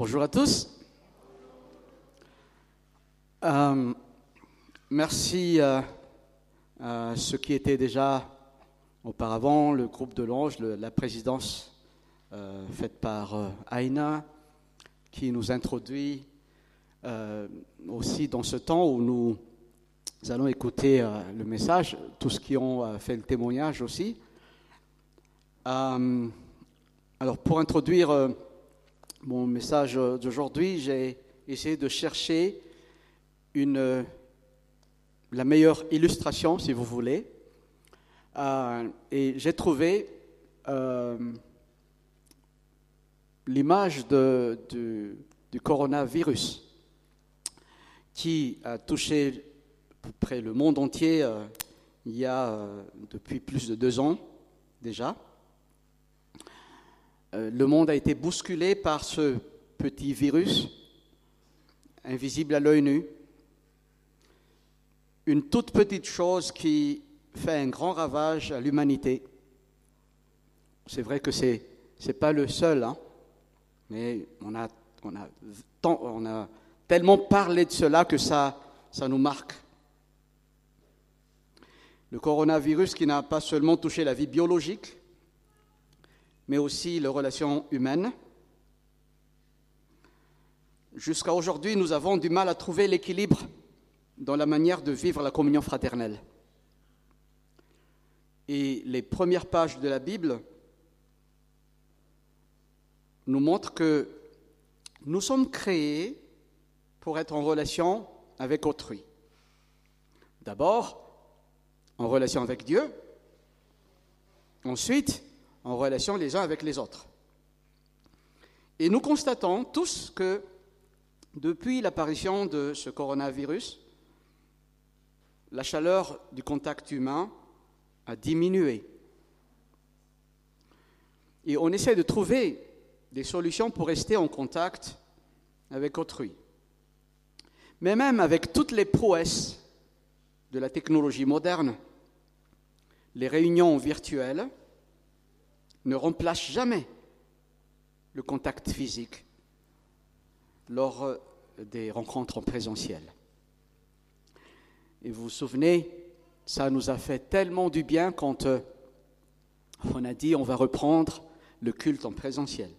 Bonjour à tous. Euh, merci à, ceux qui étaient déjà auparavant, le groupe de l'Ange, la présidence euh, faite par euh, Aina, qui nous introduit aussi dans ce temps où nous allons écouter le message, tous ceux qui ont fait le témoignage aussi. alors pour introduire mon message d'aujourd'hui, j'ai essayé de chercher une, la meilleure illustration, si vous voulez. Euh, et j'ai trouvé euh, l'image du, coronavirus qui a touché à peu près le monde entier euh, il y a depuis plus de deux ans déjà. Le monde a été bousculé par ce petit virus invisible à l'œil nu une toute petite chose qui fait un grand ravage à l'humanité. C'est vrai que ce n'est pas le seul, hein, mais on a, tellement parlé de cela que ça nous marque. Le coronavirus qui n'a pas seulement touché la vie biologique, mais aussi les relations humaines. Jusqu'à aujourd'hui, nous avons du mal à trouver l'équilibre dans la manière de vivre la communion fraternelle. Et les premières pages de la Bible nous montrent que nous sommes créés pour être en relation avec autrui. D'abord, en relation avec Dieu, ensuite, en relation les uns avec les autres. Et nous constatons tous que depuis l'apparition de ce coronavirus, la chaleur du contact humain a diminué. Et on essaie de trouver des solutions pour rester en contact avec autrui. Mais même avec toutes les prouesses de la technologie moderne, les réunions virtuelles ne remplacent jamais le contact physique lors des rencontres en présentiel. Et vous vous souvenez, ça nous a fait tellement du bien quand euh, on a dit on va reprendre le culte en présentiel.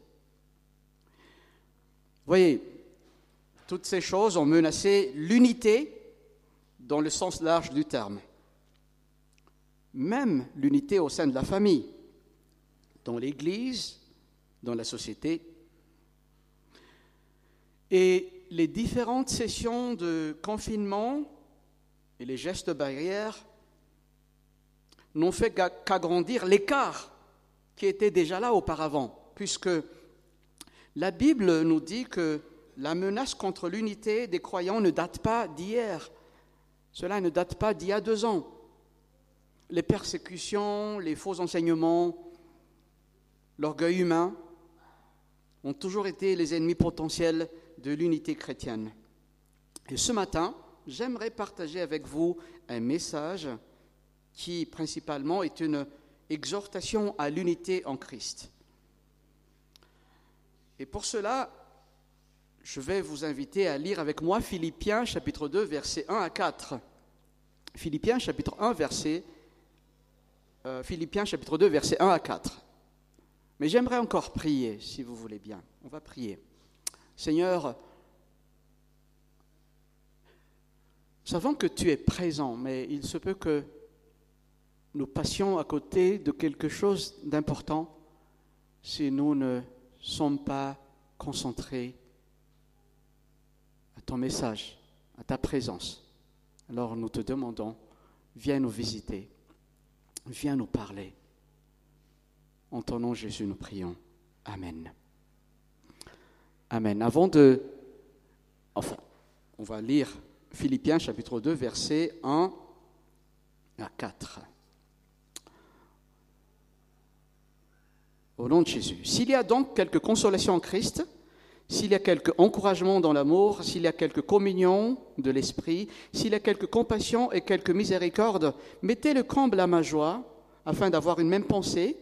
Voyez, toutes ces choses ont menacé l'unité dans le sens large du terme. Même l'unité au sein de la famille, dans l'Église, dans la société. Et les différentes sessions de confinement et les gestes barrières n'ont fait qu'agrandir l'écart qui était déjà là auparavant, puisque la Bible nous dit que la menace contre l'unité des croyants ne date pas d'hier, cela ne date pas d'il y a deux ans. Les persécutions, les faux enseignements, l'orgueil humain ont toujours été les ennemis potentiels de l'unité chrétienne. Et ce matin, j'aimerais partager avec vous un message qui principalement est une exhortation à l'unité en Christ. Et pour cela, je vais vous inviter à lire avec moi Philippiens chapitre 2 versets 1 à 4. Philippiens chapitre 1 verset euh, Philippiens chapitre 2 versets 1 à 4. Mais j'aimerais encore prier si vous voulez bien. On va prier. Seigneur, savons que tu es présent, mais il se peut que nous passions à côté de quelque chose d'important si nous ne sommes pas concentrés à ton message, à ta présence. Alors nous te demandons, viens nous visiter, viens nous parler. En ton nom, Jésus, nous prions. Amen. Amen. Avant de... Enfin, on va lire Philippiens chapitre 2, versets 1 à 4. Au nom de Jésus. S'il y a donc quelque consolation en Christ, s'il y a quelque encouragement dans l'amour, s'il y a quelque communion de l'esprit, s'il y a quelque compassion et quelque miséricorde, mettez le comble à ma joie, afin d'avoir une même pensée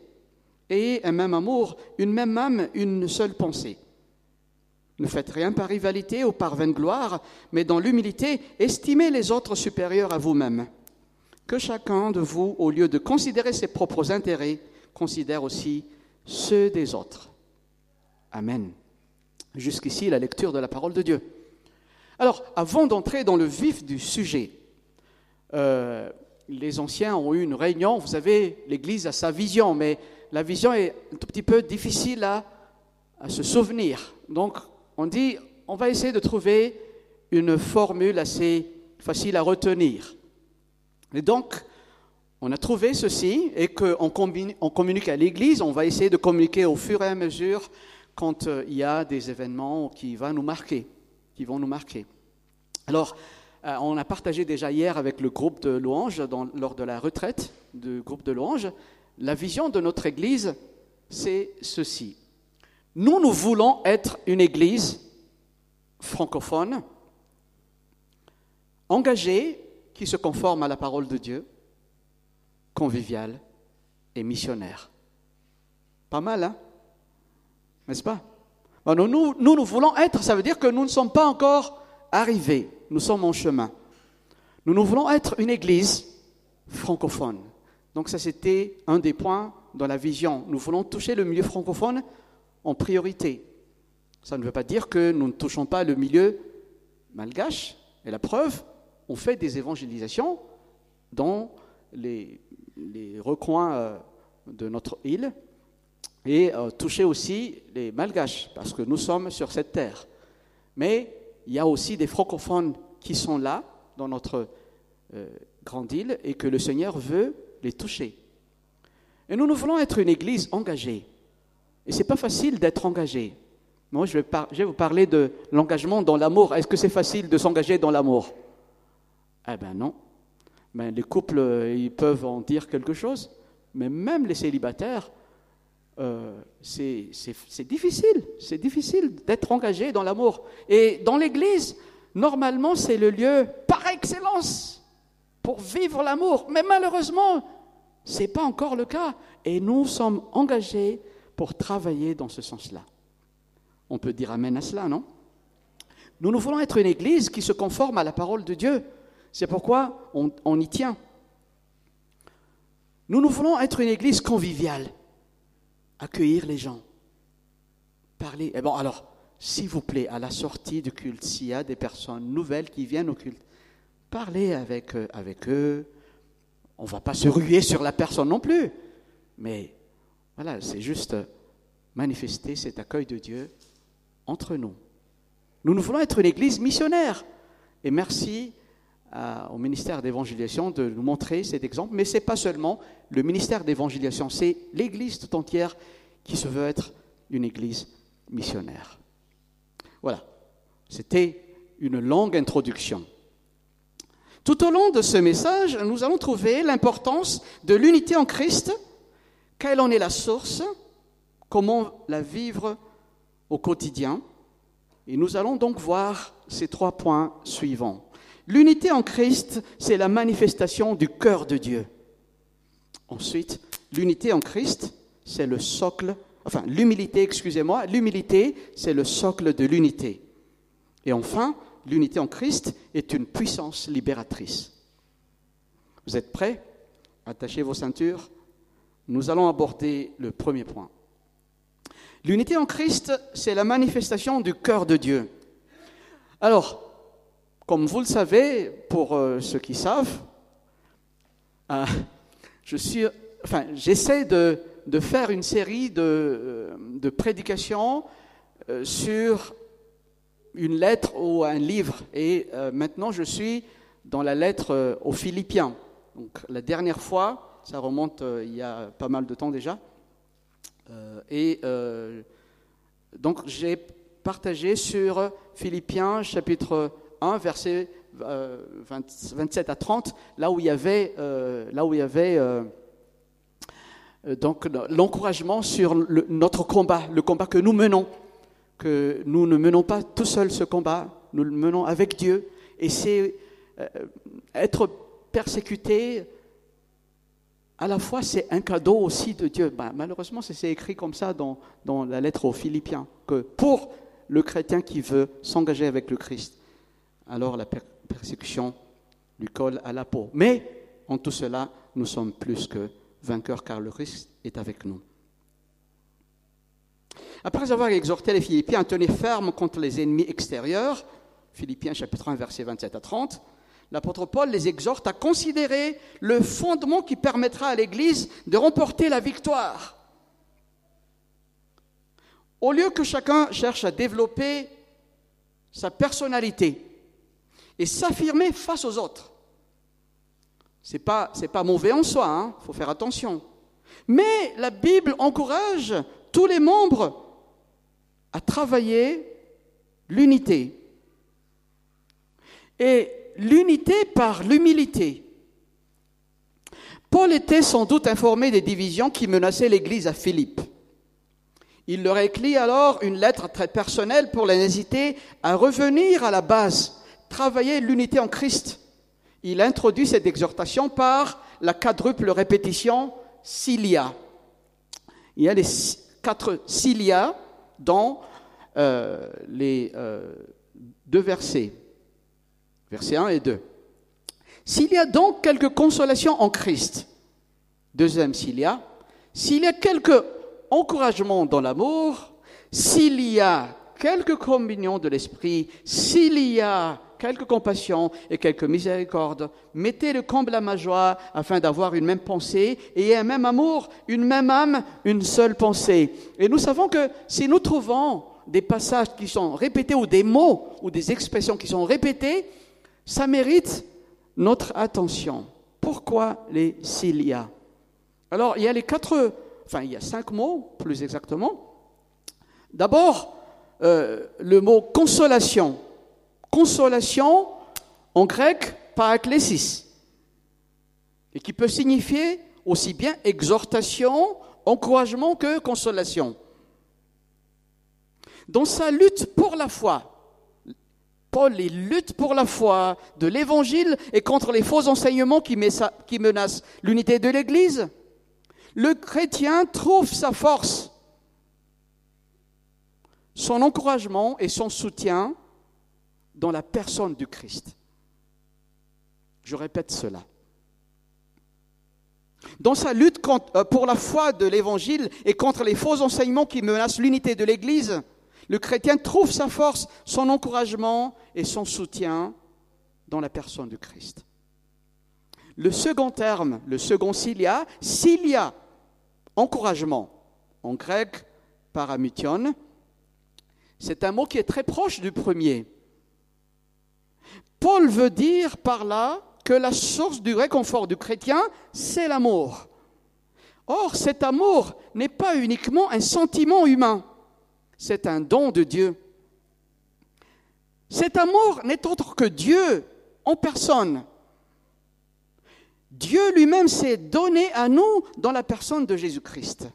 et un même amour, une même âme, une seule pensée. Ne faites rien par rivalité ou par vaine gloire, mais dans l'humilité, estimez les autres supérieurs à vous-même. Que chacun de vous, au lieu de considérer ses propres intérêts, considère aussi ceux des autres. Amen. Jusqu'ici, la lecture de la parole de Dieu. Alors, avant d'entrer dans le vif du sujet, euh, les anciens ont eu une réunion. Vous savez, l'Église a sa vision, mais la vision est un tout petit peu difficile à, se souvenir. Donc, on dit, on va essayer de trouver une formule assez facile à retenir. Et donc, on a trouvé ceci et qu'on on communique à l'Église, on va essayer de communiquer au fur et à mesure quand euh, il y a des événements qui vont nous marquer, qui vont nous marquer. Alors, euh, on a partagé déjà hier avec le groupe de louanges, lors de la retraite du groupe de louanges, la vision de notre Église, c'est ceci. Nous, nous voulons être une Église francophone, engagée, qui se conforme à la parole de Dieu, conviviale et missionnaire. Pas mal, hein? N'est-ce pas? Nous, nous, nous voulons être, ça veut dire que nous ne sommes pas encore arrivés nous sommes en chemin. Nous, nous voulons être une église francophone. Donc ça, c'était un des points dans la vision. Nous voulons toucher le milieu francophone en priorité. Ça ne veut pas dire que nous ne touchons pas le milieu malgache. Et la preuve, on fait des évangélisations dans les, recoins euh, de notre île et euh, toucher aussi les malgaches, parce que nous sommes sur cette terre. Mais il y a aussi des francophones qui sont là, dans notre euh, grande île, et que le Seigneur veut les toucher. Et nous, nous voulons être une église engagée. Et ce n'est pas facile d'être engagé. Moi, je vais, vous parler de l'engagement dans l'amour. Est-ce que c'est facile de s'engager dans l'amour? Eh bien non. Ben, les couples, euh, ils peuvent en dire quelque chose, mais même les célibataires, euh, c'est difficile, c'est difficile d'être engagé dans l'amour. Et dans l'Église, normalement, c'est le lieu par excellence pour vivre l'amour. Mais malheureusement, ce n'est pas encore le cas. Et nous sommes engagés pour travailler dans ce sens-là. On peut dire Amen à cela, non? Nous, nous voulons être une Église qui se conforme à la parole de Dieu. C'est pourquoi on, y tient. Nous, nous voulons être une Église conviviale accueillir les gens, parler. Et eh bon, alors, s'il vous plaît, à la sortie du culte, s'il y a des personnes nouvelles qui viennent au culte, parlez avec, euh, avec eux. On ne va pas se ruer sur la personne non plus, mais voilà, c'est juste manifester cet accueil de Dieu entre nous. Nous, nous voulons être une église missionnaire. Et merci au ministère d'évangélisation de nous montrer cet exemple. Mais ce n'est pas seulement le ministère d'évangélisation, c'est l'Église tout entière qui se veut être une Église missionnaire. Voilà, c'était une longue introduction. Tout au long de ce message, nous allons trouver l'importance de l'unité en Christ, quelle en est la source, comment la vivre au quotidien. Et nous allons donc voir ces trois points suivants. L'unité en Christ, c'est la manifestation du cœur de Dieu. Ensuite, l'unité en Christ, c'est le socle, enfin l'humilité, excusez-moi, l'humilité, c'est le socle de l'unité. Et enfin, l'unité en Christ est une puissance libératrice. Vous êtes prêts? Attachez vos ceintures. Nous allons aborder le premier point. L'unité en Christ, c'est la manifestation du cœur de Dieu. Alors, comme vous le savez, pour euh, ceux qui savent, euh, j'essaie de, faire une série de, euh, de prédications sur une lettre ou un livre. Et maintenant, je suis dans la lettre aux Philippiens. Donc, la dernière fois, ça remonte il y a pas mal de temps déjà. et donc, j'ai partagé sur Philippiens chapitre 1, versets 27 à 30, là où il y avait, euh, là où il y avait euh, donc l'encouragement sur notre combat, le combat que nous menons, que nous ne menons pas tout seuls ce combat, nous le menons avec Dieu, et c'est euh, être persécuté. À la fois, c'est un cadeau aussi de Dieu. Bah, malheureusement, c'est écrit comme ça dans, dans la lettre aux Philippiens, que pour le chrétien qui veut s'engager avec le Christ, alors la persécution lui colle à la peau. Mais en tout cela, nous sommes plus que vainqueurs car le Christ est avec nous. Après avoir exhorté les Philippiens à tenir ferme contre les ennemis extérieurs, Philippiens chapitre 1 versets 27 à 30, l'apôtre Paul les exhorte à considérer le fondement qui permettra à l'Église de remporter la victoire. Au lieu que chacun cherche à développer sa personnalité et s'affirmer face aux autres, ce n'est pas, pas, mauvais en soi, il hein, faut faire attention. Mais la Bible encourage tous les membres à travailler l'unité. Et l'unité par l'humilité. Paul était sans doute informé des divisions qui menaçaient l'Église à Philippe. Il leur écrit alors une lettre très personnelle pour les inciter à revenir à la base, travailler l'unité en Christ. Il introduit cette exhortation par la quadruple répétition Cilia. Il y a les quatre Cilia dans euh, les euh, deux versets, versets 1 et 2. S'il y a donc quelque consolation en Christ, deuxième s'il y a, s'il y a quelque encouragement dans l'amour, s'il y a quelque communion de l'esprit, s'il y a quelque compassion et quelque miséricorde, mettez le comble à ma joie afin d'avoir une même pensée et un même amour, une même âme, une seule pensée. Et nous savons que si nous trouvons des passages qui sont répétés ou des mots ou des expressions qui sont répétées, ça mérite notre attention. Pourquoi les cilia Alors, il y a les quatre, enfin, il y a cinq mots, plus exactement. D'abord, euh, le mot consolation. Consolation, en grec, paraklesis, et qui peut signifier aussi bien exhortation, encouragement que consolation. Dans sa lutte pour la foi, Paul lutte pour la foi de l'Évangile et contre les faux enseignements qui menacent l'unité de l'Église. Le chrétien trouve sa force, son encouragement et son soutien dans la personne du Christ. Je répète cela. Dans sa lutte euh, pour la foi de l'Évangile et contre les faux enseignements qui menacent l'unité de l'Église, le chrétien trouve sa force, son encouragement et son soutien dans la personne du Christ. Le second terme, le second cilia, cilia, encouragement, en grec paramuthion, c'est un mot qui est très proche du premier. Paul veut dire par là que la source du réconfort du chrétien, c'est l'amour. Or, cet amour n'est pas uniquement un sentiment humain c'est un don de Dieu. Cet amour n'est autre que Dieu en personne. Dieu lui-même s'est donné à nous dans la personne de Jésus-Christ.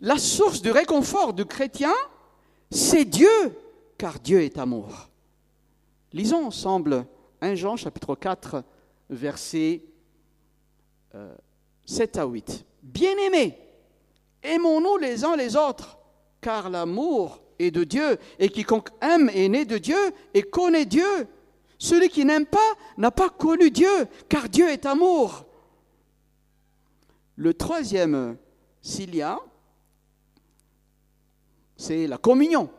La source du réconfort du chrétien, c'est Dieu, car Dieu est amour. Lisons ensemble 1 Jean chapitre 4, versets 7 euh, à 8. Bien-aimés, Aimons-nous les uns les autres, car l'amour est de Dieu, et quiconque aime est né de Dieu et connaît Dieu. Celui qui n'aime pas n'a pas connu Dieu, car Dieu est amour. Le troisième cilia, c'est la communion,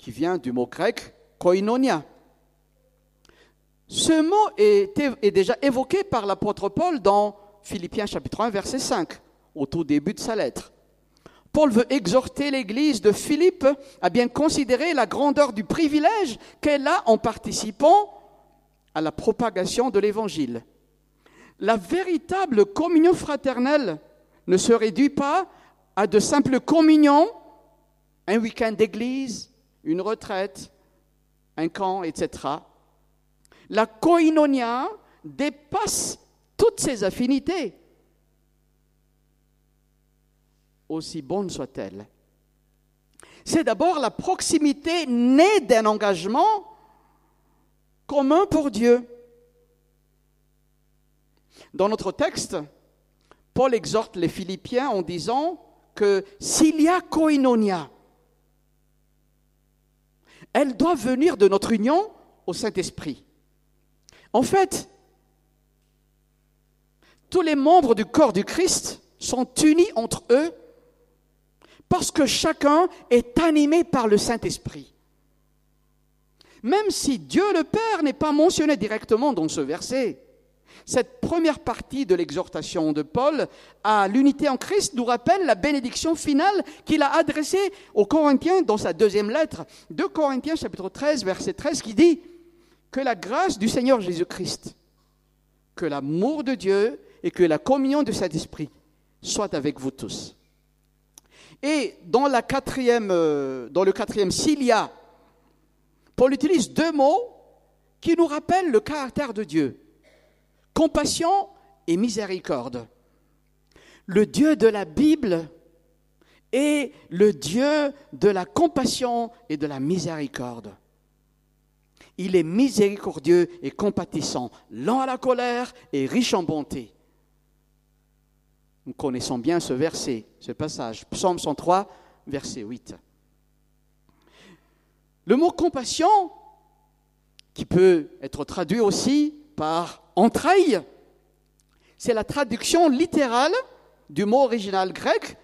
qui vient du mot grec koinonia. Ce mot est, déjà évoqué par l'apôtre Paul dans Philippiens chapitre 1, verset 5 au tout début de sa lettre. Paul veut exhorter l'Église de Philippe à bien considérer la grandeur du privilège qu'elle a en participant à la propagation de l'Évangile. La véritable communion fraternelle ne se réduit pas à de simples communions, un week-end d'église, une retraite, un camp, etc. La koinonia dépasse toutes ces affinités. aussi bonne soit-elle. C'est d'abord la proximité née d'un engagement commun pour Dieu. Dans notre texte, Paul exhorte les Philippiens en disant que s'il y a koinonia, elle doit venir de notre union au Saint-Esprit. En fait, tous les membres du corps du Christ sont unis entre eux parce que chacun est animé par le Saint-Esprit. Même si Dieu le Père n'est pas mentionné directement dans ce verset, cette première partie de l'exhortation de Paul à l'unité en Christ nous rappelle la bénédiction finale qu'il a adressée aux Corinthiens dans sa deuxième lettre, 2 Corinthiens chapitre 13 verset 13 qui dit que la grâce du Seigneur Jésus-Christ, que l'amour de Dieu et que la communion de Saint-Esprit soient avec vous tous. Et dans, la euh, le quatrième Cilia, Paul utilise deux mots qui nous rappellent le caractère de Dieu compassion et miséricorde. Le Dieu de la Bible est le Dieu de la compassion et de la miséricorde. Il est miséricordieux et compatissant, lent à la colère et riche en bonté. Nous connaissons bien ce verset, ce passage, Psaume 103, verset 8. Le mot compassion, qui peut être traduit aussi par entrailles, c'est la traduction littérale du mot original grec.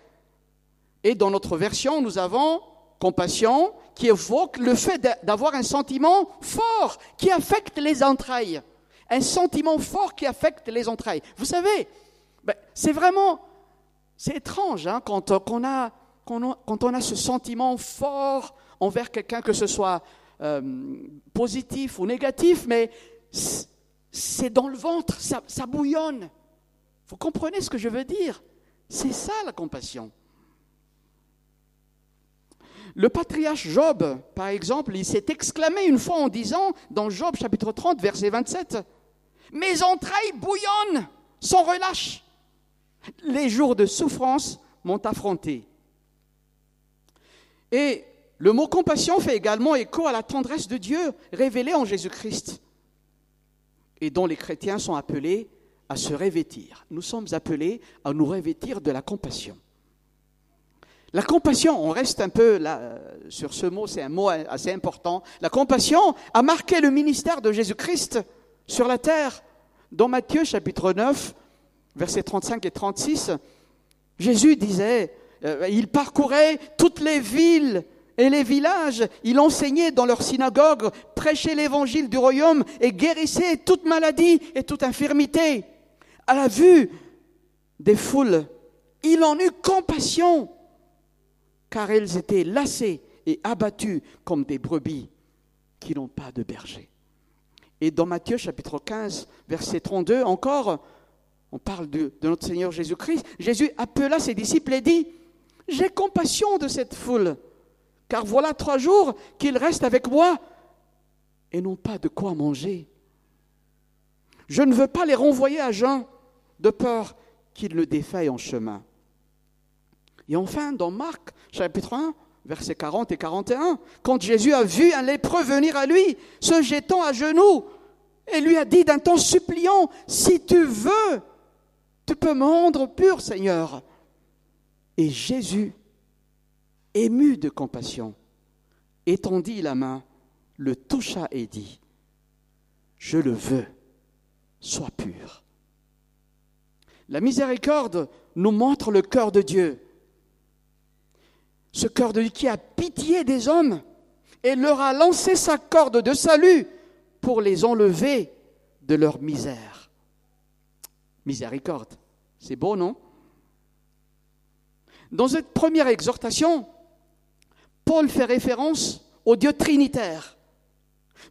Et dans notre version, nous avons compassion qui évoque le fait d'avoir un sentiment fort qui affecte les entrailles. Un sentiment fort qui affecte les entrailles. Vous savez, ben, c'est vraiment, c'est étrange hein, quand, on a, a, ce sentiment fort envers quelqu'un, que ce soit euh, positif ou négatif, mais c'est dans le ventre, ça, bouillonne. Vous comprenez ce que je veux dire? C'est ça la compassion. Le patriarche Job, par exemple, il s'est exclamé une fois en disant, dans Job chapitre 30, verset 27, Mes entrailles bouillonnent sans relâche. Les jours de souffrance m'ont affronté. Et le mot compassion fait également écho à la tendresse de Dieu révélée en Jésus-Christ et dont les chrétiens sont appelés à se revêtir. Nous sommes appelés à nous revêtir de la compassion. La compassion, on reste un peu là euh, sur ce mot, c'est un mot assez important. La compassion a marqué le ministère de Jésus-Christ sur la terre. Dans Matthieu chapitre 9, versets 35 et 36, Jésus disait, euh, il parcourait toutes les villes et les villages, il enseignait dans leurs synagogues, prêchait l'évangile du royaume et guérissait toute maladie et toute infirmité. À la vue des foules, il en eut compassion, car elles étaient lassées et abattues comme des brebis qui n'ont pas de berger. Et dans Matthieu chapitre 15, verset 32 encore, on parle de, de notre Seigneur Jésus-Christ. Jésus appela ses disciples et dit, j'ai compassion de cette foule car voilà trois jours qu'ils restent avec moi et n'ont pas de quoi manger. Je ne veux pas les renvoyer à jeun de peur qu'ils le défaillent en chemin. Et enfin, dans Marc chapitre 1, versets 40 et 41, quand Jésus a vu un lépreux venir à lui, se jetant à genoux, et lui a dit d'un ton suppliant, si tu veux, tu peux me rendre pur, Seigneur. Et Jésus ému de compassion, étendit la main, le toucha et dit, Je le veux, sois pur. La miséricorde nous montre le cœur de Dieu. Ce cœur de Dieu qui a pitié des hommes et leur a lancé sa corde de salut pour les enlever de leur misère. Miséricorde, c'est beau, non? Dans cette première exhortation, Paul fait référence au Dieu trinitaire.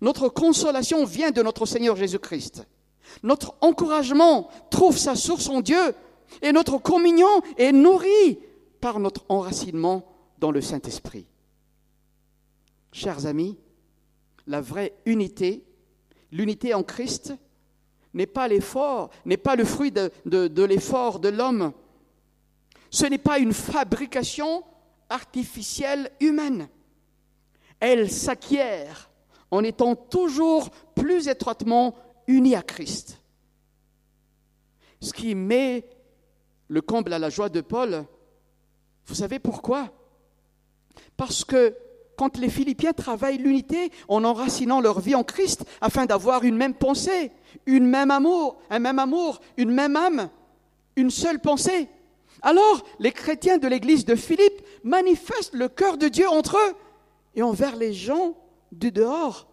Notre consolation vient de notre Seigneur Jésus-Christ. Notre encouragement trouve sa source en Dieu et notre communion est nourrie par notre enracinement dans le Saint-Esprit. Chers amis, la vraie unité, l'unité en Christ, n'est pas l'effort, n'est pas le fruit de, de l'effort de l'homme. Ce n'est pas une fabrication artificielle humaine. Elle s'acquiert en étant toujours plus étroitement unie à Christ. Ce qui met le comble à la joie de Paul, Vous savez pourquoi? Parce que quand les Philippiens travaillent l'unité en enracinant leur vie en Christ afin d'avoir une même pensée, une même amour, un même amour, une même âme, une seule pensée, alors les chrétiens de l'église de Philippe manifestent le cœur de Dieu entre eux et envers les gens du dehors.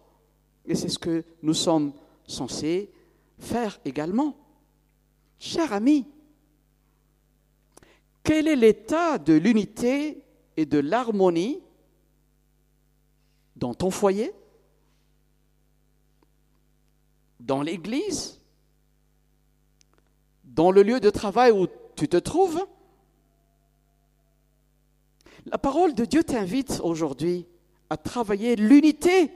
Et c'est ce que nous sommes censés faire également. Cher ami, quel est l'état de l'unité et de l'harmonie dans ton foyer, dans l'église, dans le lieu de travail où tu te trouves? La parole de Dieu t'invite aujourd'hui à travailler l'unité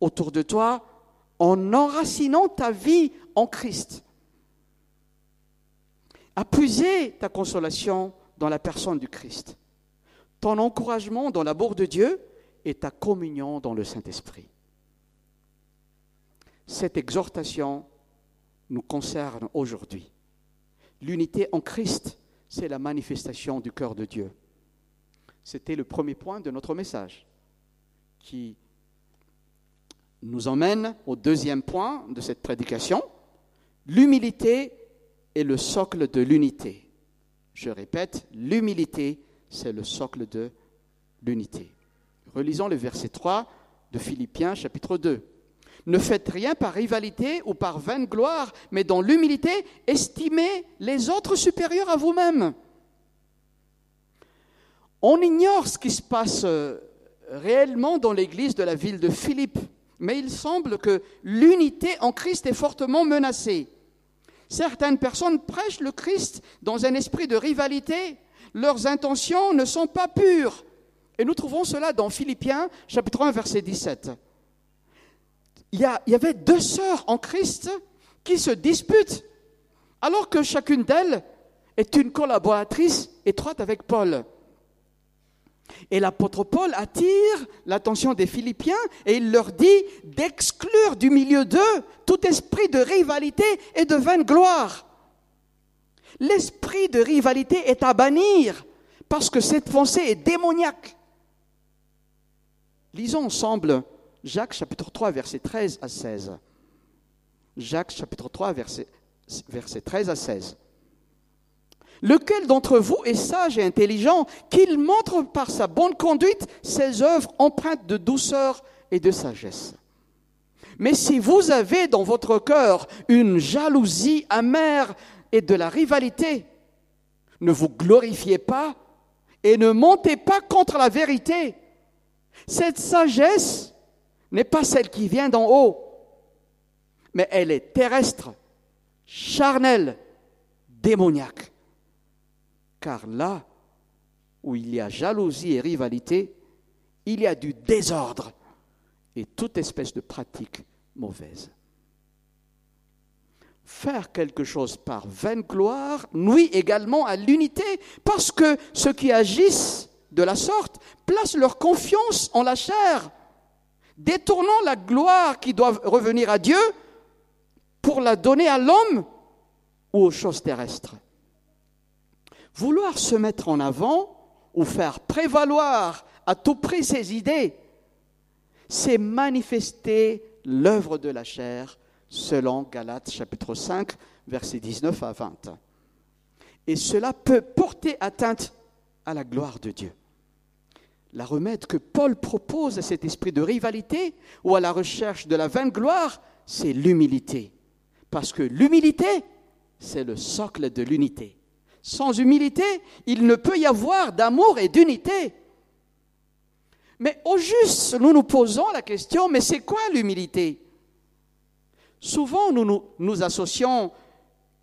autour de toi en enracinant ta vie en Christ à puiser ta consolation dans la personne du Christ, ton encouragement dans l'amour de Dieu et ta communion dans le Saint-Esprit. Cette exhortation nous concerne aujourd'hui. L'unité en Christ, c'est la manifestation du cœur de Dieu. C'était le premier point de notre message qui nous emmène au deuxième point de cette prédication. L'humilité est le socle de l'unité. Je répète, l'humilité, c'est le socle de l'unité. Relisons le verset 3 de Philippiens chapitre 2. Ne faites rien par rivalité ou par vaine gloire, mais dans l'humilité, estimez les autres supérieurs à vous-même. On ignore ce qui se passe euh, réellement dans l'église de la ville de Philippe, mais il semble que l'unité en Christ est fortement menacée. Certaines personnes prêchent le Christ dans un esprit de rivalité. Leurs intentions ne sont pas pures. Et nous trouvons cela dans Philippiens chapitre 1 verset 17. Il y, il y avait deux sœurs en Christ qui se disputent, alors que chacune d'elles est une collaboratrice étroite avec Paul. Et l'apôtre Paul attire l'attention des Philippiens et il leur dit d'exclure du milieu d'eux tout esprit de rivalité et de vaine gloire. L'esprit de rivalité est à bannir parce que cette pensée est démoniaque. Lisons ensemble Jacques chapitre 3 verset 13 à 16. Jacques chapitre 3 verset, verset 13 à 16. Lequel d'entre vous est sage et intelligent qu'il montre par sa bonne conduite ses œuvres empreintes de douceur et de sagesse? Mais si vous avez dans votre cœur une jalousie amère et de la rivalité, ne vous glorifiez pas et ne montez pas contre la vérité. Cette sagesse n'est pas celle qui vient d'en haut, mais elle est terrestre, charnelle, démoniaque. Car là où il y a jalousie et rivalité, il y a du désordre et toute espèce de pratique mauvaise. Faire quelque chose par vaine gloire nuit également à l'unité parce que ceux qui agissent de la sorte placent leur confiance en la chair, détournant la gloire qui doit revenir à Dieu pour la donner à l'homme ou aux choses terrestres. Vouloir se mettre en avant ou faire prévaloir à tout prix ses idées, c'est manifester l'œuvre de la chair selon Galates chapitre 5 versets 19 à 20. Et cela peut porter atteinte à la gloire de Dieu. La remède que Paul propose à cet esprit de rivalité ou à la recherche de la vaine gloire, c'est l'humilité. Parce que l'humilité, c'est le socle de l'unité. Sans humilité, il ne peut y avoir d'amour et d'unité. Mais au juste, nous nous posons la question, mais c'est quoi l'humilité? Souvent, nous, nous, associons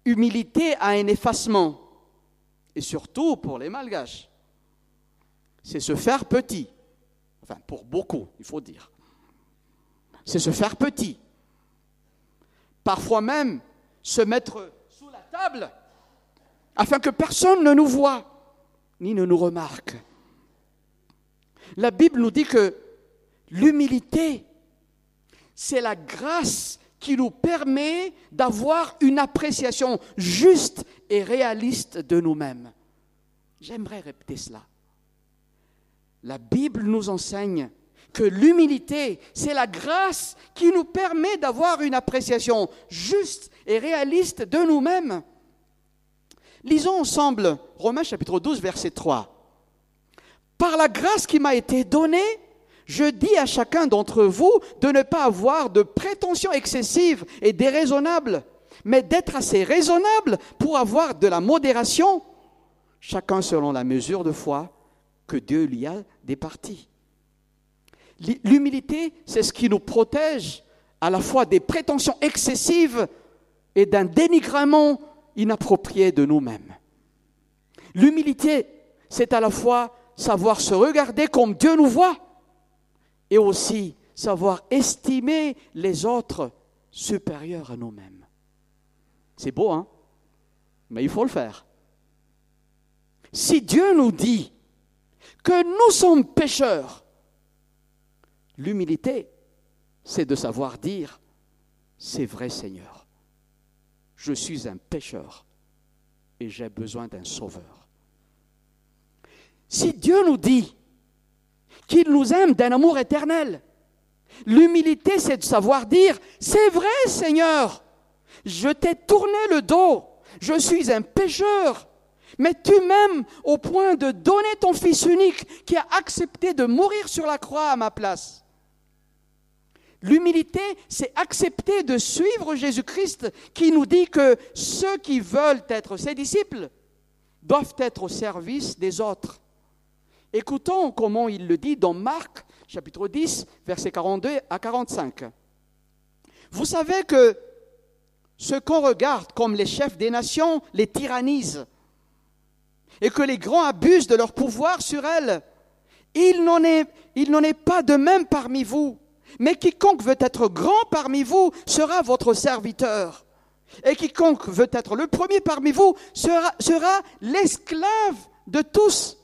humilité à un effacement, et surtout pour les malgaches. C'est se faire petit, enfin pour beaucoup, il faut dire. C'est se faire petit. Parfois même se mettre sous la table afin que personne ne nous voie ni ne nous remarque. La Bible nous dit que l'humilité, c'est la grâce qui nous permet d'avoir une appréciation juste et réaliste de nous-mêmes. J'aimerais répéter cela. La Bible nous enseigne que l'humilité, c'est la grâce qui nous permet d'avoir une appréciation juste et réaliste de nous-mêmes. Lisons ensemble Romains chapitre 12, verset 3. Par la grâce qui m'a été donnée, je dis à chacun d'entre vous de ne pas avoir de prétentions excessives et déraisonnables, mais d'être assez raisonnable pour avoir de la modération, chacun selon la mesure de foi que Dieu lui a départie. L'humilité, c'est ce qui nous protège à la fois des prétentions excessives et d'un dénigrement inapproprié de nous-mêmes. L'humilité, c'est à la fois savoir se regarder comme Dieu nous voit et aussi savoir estimer les autres supérieurs à nous-mêmes. C'est beau, hein? Mais il faut le faire. Si Dieu nous dit que nous sommes pécheurs, l'humilité, c'est de savoir dire, c'est vrai Seigneur, je suis un pécheur et j'ai besoin d'un sauveur. Si Dieu nous dit qu'il nous aime d'un amour éternel, l'humilité, c'est de savoir dire, c'est vrai Seigneur, je t'ai tourné le dos, je suis un pécheur, mais tu m'aimes au point de donner ton Fils unique qui a accepté de mourir sur la croix à ma place. L'humilité, c'est accepter de suivre Jésus-Christ qui nous dit que ceux qui veulent être ses disciples doivent être au service des autres. Écoutons comment il le dit dans Marc chapitre 10, versets 42 à 45. Vous savez que ce qu'on regarde comme les chefs des nations les tyrannisent et que les grands abusent de leur pouvoir sur elles. Il n'en est, il n'en est pas de même parmi vous. Mais quiconque veut être grand parmi vous sera votre serviteur. Et quiconque veut être le premier parmi vous sera, l'esclave de tous.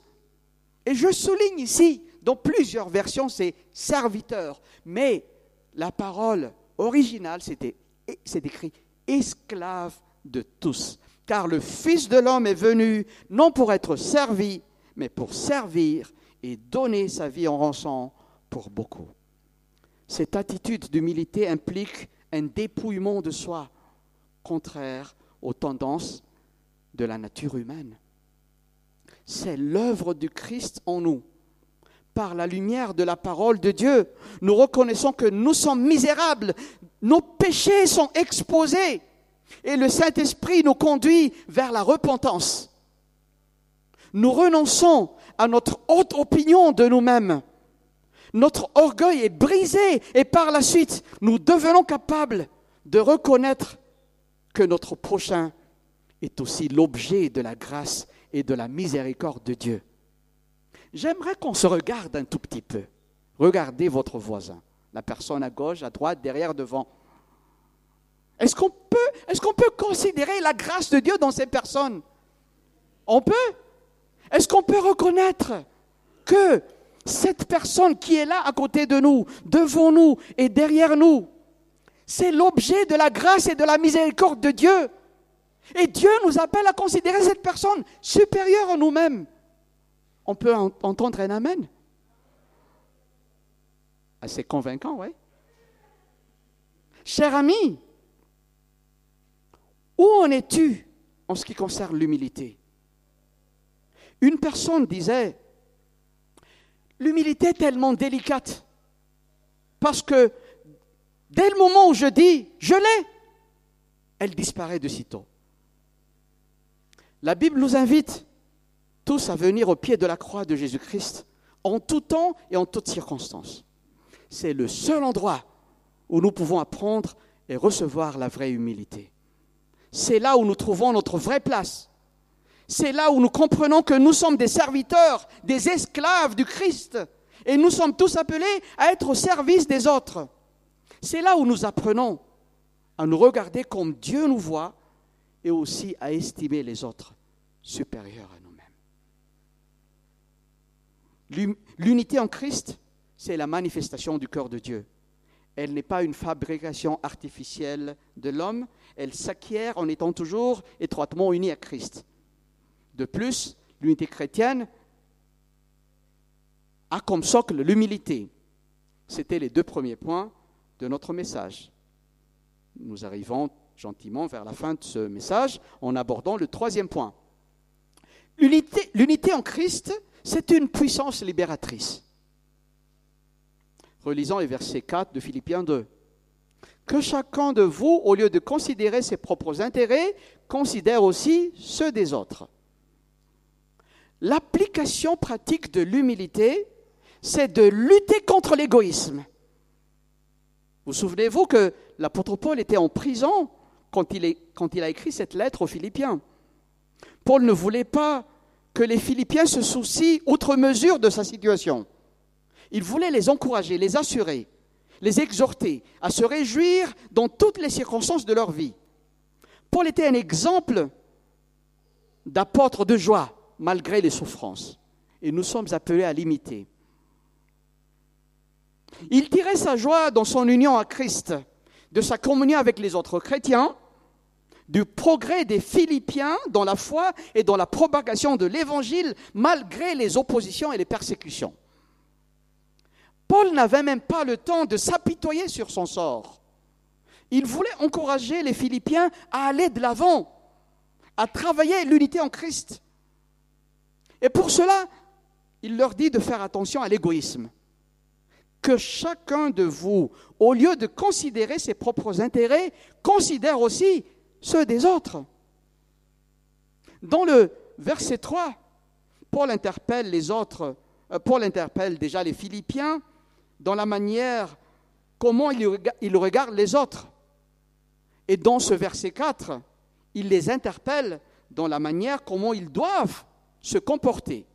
Et je souligne ici, dans plusieurs versions, c'est serviteur. Mais la parole originale, c'était, c'est écrit esclave de tous. Car le Fils de l'homme est venu non pour être servi, mais pour servir et donner sa vie en rançon pour beaucoup. Cette attitude d'humilité implique un dépouillement de soi, contraire aux tendances de la nature humaine. C'est l'œuvre du Christ en nous. Par la lumière de la parole de Dieu, nous reconnaissons que nous sommes misérables, nos péchés sont exposés et le Saint-Esprit nous conduit vers la repentance. Nous renonçons à notre haute opinion de nous-mêmes notre orgueil est brisé et par la suite, nous devenons capables de reconnaître que notre prochain est aussi l'objet de la grâce et de la miséricorde de Dieu. J'aimerais qu'on se regarde un tout petit peu. Regardez votre voisin, la personne à gauche, à droite, derrière, devant. Est-ce qu'on peut, est qu'on peut considérer la grâce de Dieu dans ces personnes? On peut? Est-ce qu'on peut reconnaître que cette personne qui est là à côté de nous, devant nous et derrière nous, c'est l'objet de la grâce et de la miséricorde de Dieu. Et Dieu nous appelle à considérer cette personne supérieure à nous-mêmes. On peut entendre un Amen Assez convaincant, oui. Cher ami, où en es-tu en ce qui concerne l'humilité? Une personne disait, L'humilité est tellement délicate. Parce que dès le moment où je dis je l'ai, elle disparaît de sitôt. La Bible nous invite tous à venir au pied de la croix de Jésus-Christ en tout temps et en toutes circonstances. C'est le seul endroit où nous pouvons apprendre et recevoir la vraie humilité. C'est là où nous trouvons notre vraie place c'est là où nous comprenons que nous sommes des serviteurs, des esclaves du Christ, et nous sommes tous appelés à être au service des autres. C'est là où nous apprenons à nous regarder comme Dieu nous voit et aussi à estimer les autres supérieurs à nous-mêmes. L'unité en Christ, c'est la manifestation du cœur de Dieu. Elle n'est pas une fabrication artificielle de l'homme, elle s'acquiert en étant toujours étroitement unie à Christ. De plus, L'unité chrétienne a comme socle l'humilité. C'était les deux premiers points de notre message. Nous arrivons gentiment vers la fin de ce message en abordant le troisième point. L'unité en Christ, c'est une puissance libératrice. Relisons les versets 4 de Philippiens 2. Que chacun de vous, au lieu de considérer ses propres intérêts, considère aussi ceux des autres. L'application pratique de l'humilité, c'est de lutter contre l'égoïsme. Vous souvenez-vous que l'apôtre Paul était en prison quand il, quand il a écrit cette lettre aux Philippiens. Paul ne voulait pas que les Philippiens se soucient outre mesure de sa situation. Il voulait les encourager, les assurer, les exhorter à se réjouir dans toutes les circonstances de leur vie. Paul était un exemple d'apôtre de joie malgré les souffrances. Et nous sommes appelés à l'imiter. Il tirait sa joie dans son union à Christ, de sa communion avec les autres chrétiens, du progrès des Philippiens dans la foi et dans la propagation de l'Évangile malgré les oppositions et les persécutions. Paul n'avait même pas le temps de s'apitoyer sur son sort. Il voulait encourager les Philippiens à aller de l'avant, à travailler l'unité en Christ. Et pour cela, il leur dit de faire attention à l'égoïsme. Que chacun de vous, au lieu de considérer ses propres intérêts, considère aussi ceux des autres. Dans le verset 3, Paul interpelle les autres, euh, Paul interpelle déjà les Philippiens dans la manière comment il regarde les autres. Et dans ce verset 4, il les interpelle dans la manière comment ils doivent se comporter.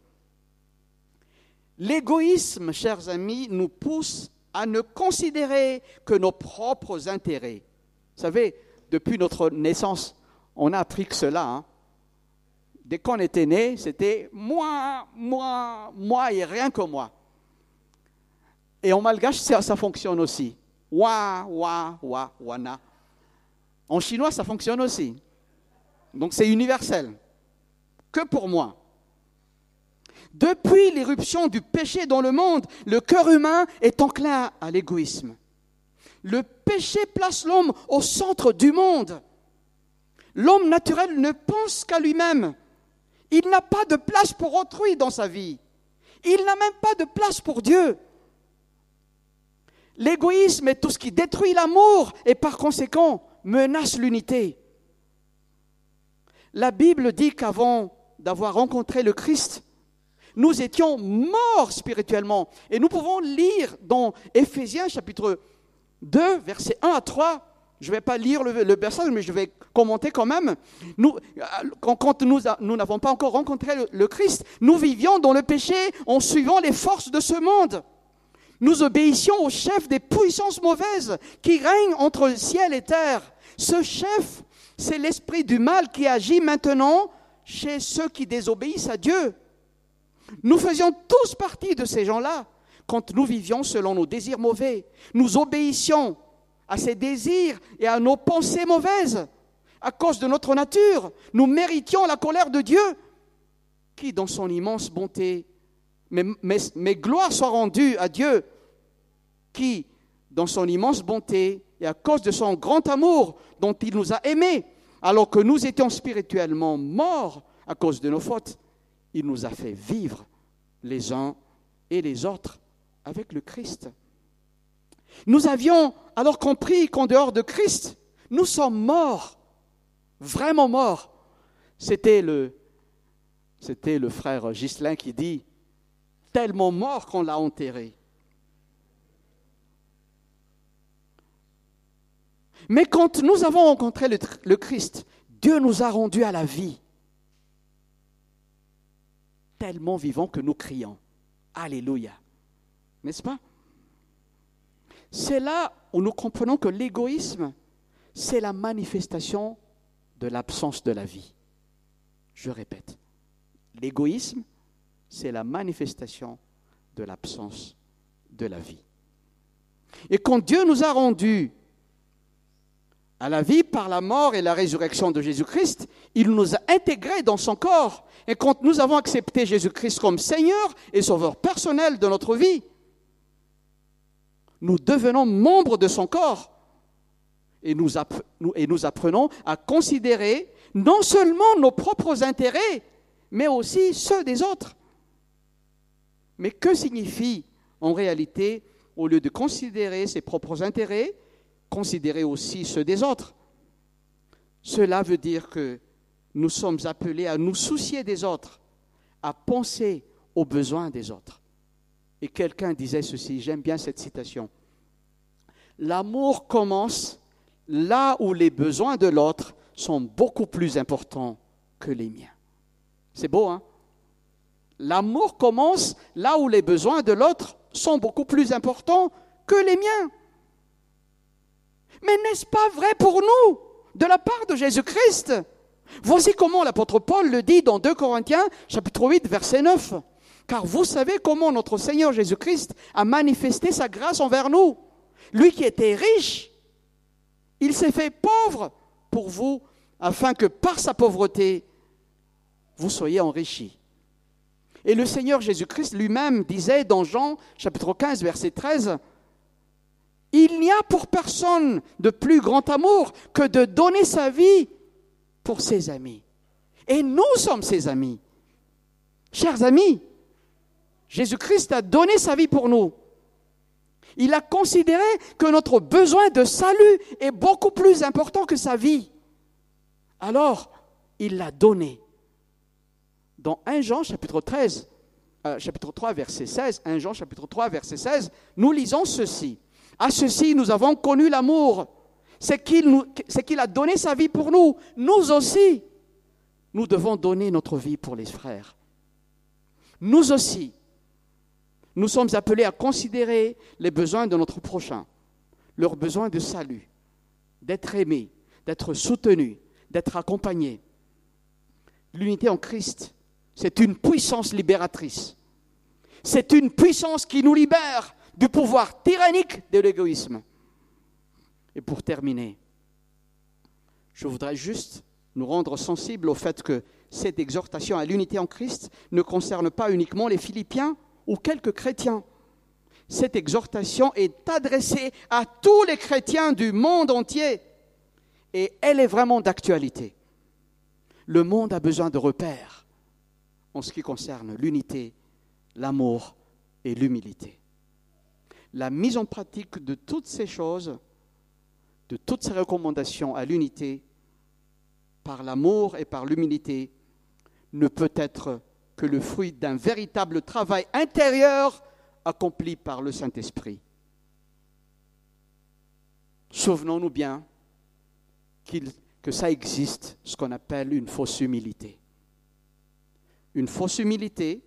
L'égoïsme, chers amis, nous pousse à ne considérer que nos propres intérêts. Vous savez, depuis notre naissance, on a appris que cela. Hein. Dès qu'on était né, c'était moi, moi, moi et rien que moi. Et en malgache, ça, ça fonctionne aussi. Wa, wa, wa, wana. En chinois, ça fonctionne aussi. Donc c'est universel. Que pour moi. Depuis l'éruption du péché dans le monde, le cœur humain est enclin à l'égoïsme. Le péché place l'homme au centre du monde. L'homme naturel ne pense qu'à lui-même. Il n'a pas de place pour autrui dans sa vie. Il n'a même pas de place pour Dieu. L'égoïsme est tout ce qui détruit l'amour et par conséquent menace l'unité. La Bible dit qu'avant d'avoir rencontré le Christ, nous étions morts spirituellement. Et nous pouvons lire dans Éphésiens chapitre 2, versets 1 à 3. Je ne vais pas lire le, verset, mais je vais commenter quand même. Nous, quand, nous n'avons pas encore rencontré le Christ, nous vivions dans le péché en suivant les forces de ce monde. Nous obéissions au chef des puissances mauvaises qui règnent entre le ciel et terre. Ce chef, c'est l'esprit du mal qui agit maintenant chez ceux qui désobéissent à Dieu. Nous faisions tous partie de ces gens-là quand nous vivions selon nos désirs mauvais. Nous obéissions à ces désirs et à nos pensées mauvaises. À cause de notre nature, nous méritions la colère de Dieu qui, dans son immense bonté, mais, gloire soit rendue à Dieu qui, dans son immense bonté et à cause de son grand amour dont il nous a aimés, alors que nous étions spirituellement morts à cause de nos fautes, il nous a fait vivre les uns et les autres avec le Christ. Nous avions alors compris qu'en dehors de Christ, nous sommes morts, vraiment morts. C'était le, c'était le frère Ghislain qui dit, tellement mort qu'on l'a enterré. Mais quand nous avons rencontré le, Christ, Dieu nous a rendus à la vie, tellement vivants que nous crions. Alléluia. N'est-ce pas? C'est là où nous comprenons que l'égoïsme, c'est la manifestation de l'absence de la vie. Je répète, l'égoïsme, c'est la manifestation de l'absence de la vie. Et quand Dieu nous a rendus à la vie par la mort et la résurrection de Jésus-Christ, il nous a intégrés dans son corps. Et quand nous avons accepté Jésus-Christ comme Seigneur et Sauveur personnel de notre vie, nous devenons membres de son corps. Et nous, apprenons à considérer non seulement nos propres intérêts, mais aussi ceux des autres. Mais que signifie en réalité, au lieu de considérer ses propres intérêts, considérer aussi ceux des autres Cela veut dire que nous sommes appelés à nous soucier des autres, à penser aux besoins des autres. Et quelqu'un disait ceci, j'aime bien cette citation. L'amour commence là où les besoins de l'autre sont beaucoup plus importants que les miens. C'est beau, hein? L'amour commence là où les besoins de l'autre sont beaucoup plus importants que les miens. Mais n'est-ce pas vrai pour nous, de la part de Jésus-Christ? Voici comment l'apôtre Paul le dit dans 2 Corinthiens chapitre 8 verset 9. Car vous savez comment notre Seigneur Jésus-Christ a manifesté sa grâce envers nous. Lui qui était riche, il s'est fait pauvre pour vous, afin que par sa pauvreté, vous soyez enrichis. Et le Seigneur Jésus-Christ lui-même disait dans Jean chapitre 15 verset 13, Il n'y a pour personne de plus grand amour que de donner sa vie pour ses amis. Et nous sommes ses amis. Chers amis, Jésus-Christ a donné sa vie pour nous. Il a considéré que notre besoin de salut est beaucoup plus important que sa vie. Alors, il l'a donné. Dans 1 Jean chapitre 13, euh, chapitre 3 verset 16, 1 Jean chapitre 3 verset 16, nous lisons ceci. À ceci nous avons connu l'amour. C'est qu'il a donné sa vie pour nous. Nous aussi, nous devons donner notre vie pour les frères. Nous aussi, nous sommes appelés à considérer les besoins de notre prochain, leurs besoins de salut, d'être aimés, d'être soutenus, d'être accompagnés. L'unité en Christ, c'est une puissance libératrice. C'est une puissance qui nous libère du pouvoir tyrannique de l'égoïsme. Et pour terminer, je voudrais juste nous rendre sensibles au fait que cette exhortation à l'unité en Christ ne concerne pas uniquement les Philippiens ou quelques chrétiens. Cette exhortation est adressée à tous les chrétiens du monde entier et elle est vraiment d'actualité. Le monde a besoin de repères en ce qui concerne l'unité, l'amour et l'humilité. La mise en pratique de toutes ces choses, de toutes ces recommandations à l'unité, par l'amour et par l'humilité, ne peut être que le fruit d'un véritable travail intérieur accompli par le Saint-Esprit. Souvenons-nous bien que ça existe, ce qu'on appelle une fausse humilité. Une fausse humilité,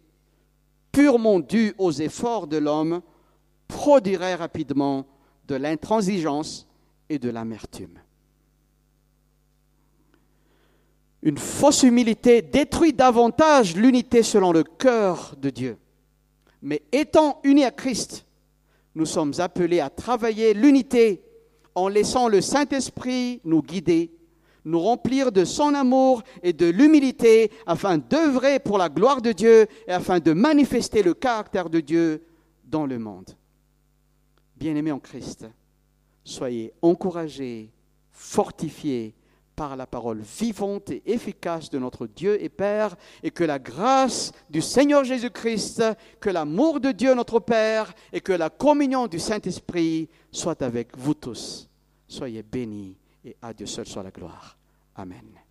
purement due aux efforts de l'homme, produirait rapidement de l'intransigeance et de l'amertume. Une fausse humilité détruit davantage l'unité selon le cœur de Dieu. Mais étant unis à Christ, nous sommes appelés à travailler l'unité en laissant le Saint-Esprit nous guider, nous remplir de son amour et de l'humilité afin d'œuvrer pour la gloire de Dieu et afin de manifester le caractère de Dieu dans le monde. Bien-aimés en Christ, soyez encouragés, fortifiés, par la parole vivante et efficace de notre Dieu et Père, et que la grâce du Seigneur Jésus-Christ, que l'amour de Dieu notre Père, et que la communion du Saint-Esprit soient avec vous tous. Soyez bénis et à Dieu seul soit la gloire. Amen.